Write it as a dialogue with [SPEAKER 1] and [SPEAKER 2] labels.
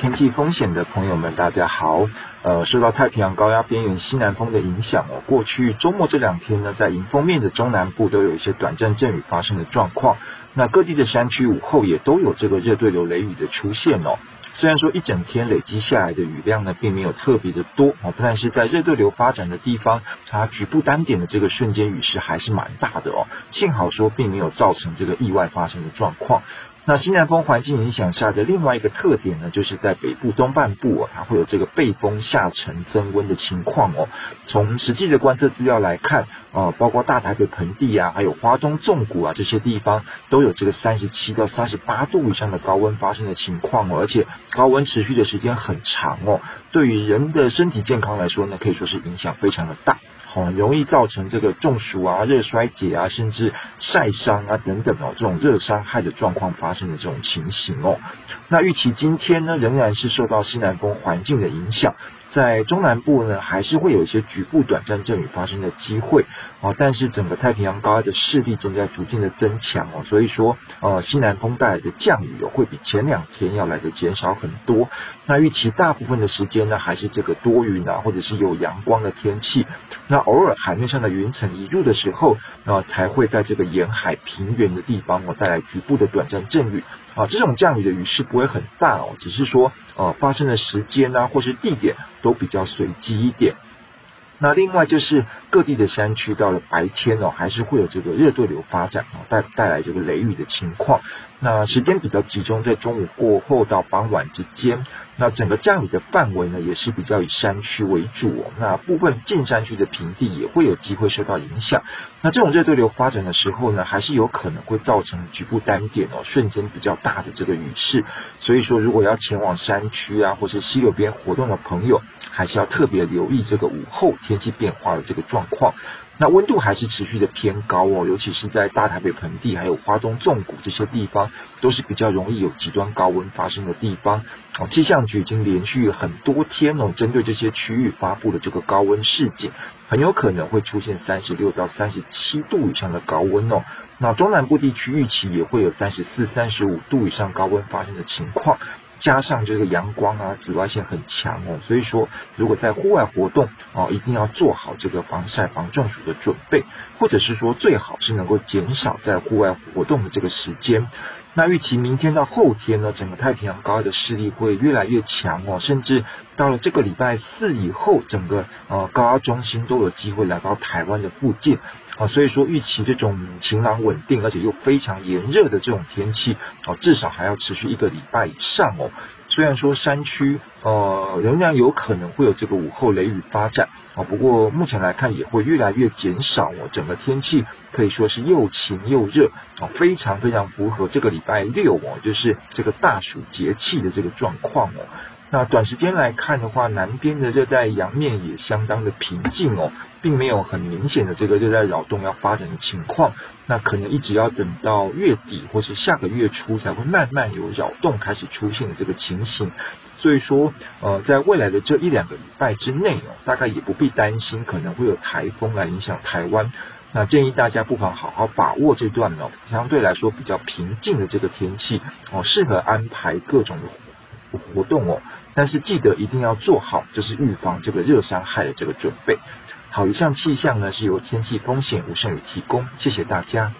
[SPEAKER 1] 天气风险的朋友们，大家好。呃，受到太平洋高压边缘西南风的影响哦，过去周末这两天呢，在迎风面的中南部都有一些短暂阵雨发生的状况。那各地的山区午后也都有这个热对流雷雨的出现哦。虽然说一整天累积下来的雨量呢，并没有特别的多哦，但是在热对流发展的地方，它局部单点的这个瞬间雨势还是蛮大的哦。幸好说，并没有造成这个意外发生的状况。那西南风环境影响下的另外一个特点呢，就是在北部东半部哦，它会有这个背风下沉增温的情况哦。从实际的观测资料来看，呃，包括大台北盆地啊，还有花东纵谷啊这些地方，都有这个三十七到三十八度以上的高温发生的情况哦，而且高温持续的时间很长哦，对于人的身体健康来说呢，可以说是影响非常的大。很容易造成这个中暑啊、热衰竭啊，甚至晒伤啊等等哦，这种热伤害的状况发生的这种情形哦。那预期今天呢，仍然是受到西南风环境的影响。在中南部呢，还是会有一些局部短暂阵雨发生的机会啊，但是整个太平洋高压的势力正在逐渐的增强哦，所以说呃西南风带来的降雨哦，会比前两天要来的减少很多。那预期大部分的时间呢，还是这个多云啊，或者是有阳光的天气。那偶尔海面上的云层移入的时候，呃才会在这个沿海平原的地方哦，带来局部的短暂阵雨啊。这种降雨的雨势不会很大哦，只是说呃发生的时间啊，或是地点。都比较随机一点。那另外就是各地的山区到了白天哦，还是会有这个热对流发展哦，带带来这个雷雨的情况。那时间比较集中在中午过后到傍晚之间。那整个降雨的范围呢，也是比较以山区为主哦。那部分近山区的平地也会有机会受到影响。那这种热对流发展的时候呢，还是有可能会造成局部单点哦，瞬间比较大的这个雨势。所以说，如果要前往山区啊，或是溪流边活动的朋友，还是要特别留意这个午后天气变化的这个状况。那温度还是持续的偏高哦，尤其是在大台北盆地还有花东纵谷这些地方，都是比较容易有极端高温发生的地方。哦，气象局已经连续很多天哦，针对这些区域发布了这个高温示警，很有可能会出现三十六到三十七度以上的高温哦。那中南部地区预期也会有三十四、三十五度以上高温发生的情况。加上这个阳光啊，紫外线很强哦，所以说如果在户外活动哦，一定要做好这个防晒、防中暑的准备，或者是说最好是能够减少在户外活动的这个时间。那预期明天到后天呢，整个太平洋高压的势力会越来越强哦，甚至到了这个礼拜四以后，整个呃高压中心都有机会来到台湾的附近啊，所以说预期这种晴朗稳定而且又非常炎热的这种天气哦，至少还要持续一个礼拜以上哦。虽然说山区呃仍然有可能会有这个午后雷雨发展啊，不过目前来看也会越来越减少哦。整个天气可以说是又晴又热啊，非常非常符合这个礼拜六哦，就是这个大暑节气的这个状况哦。那短时间来看的话，南边的热带洋面也相当的平静哦，并没有很明显的这个热带扰动要发展的情况。那可能一直要等到月底或是下个月初才会慢慢有扰动开始出现的这个情形。所以说，呃，在未来的这一两个礼拜之内哦，大概也不必担心可能会有台风来影响台湾。那建议大家不妨好好把握这段哦，相对来说比较平静的这个天气哦，适合安排各种的活动哦，但是记得一定要做好，就是预防这个热伤害的这个准备。好，以上气象呢是由天气风险吴胜宇提供，谢谢大家。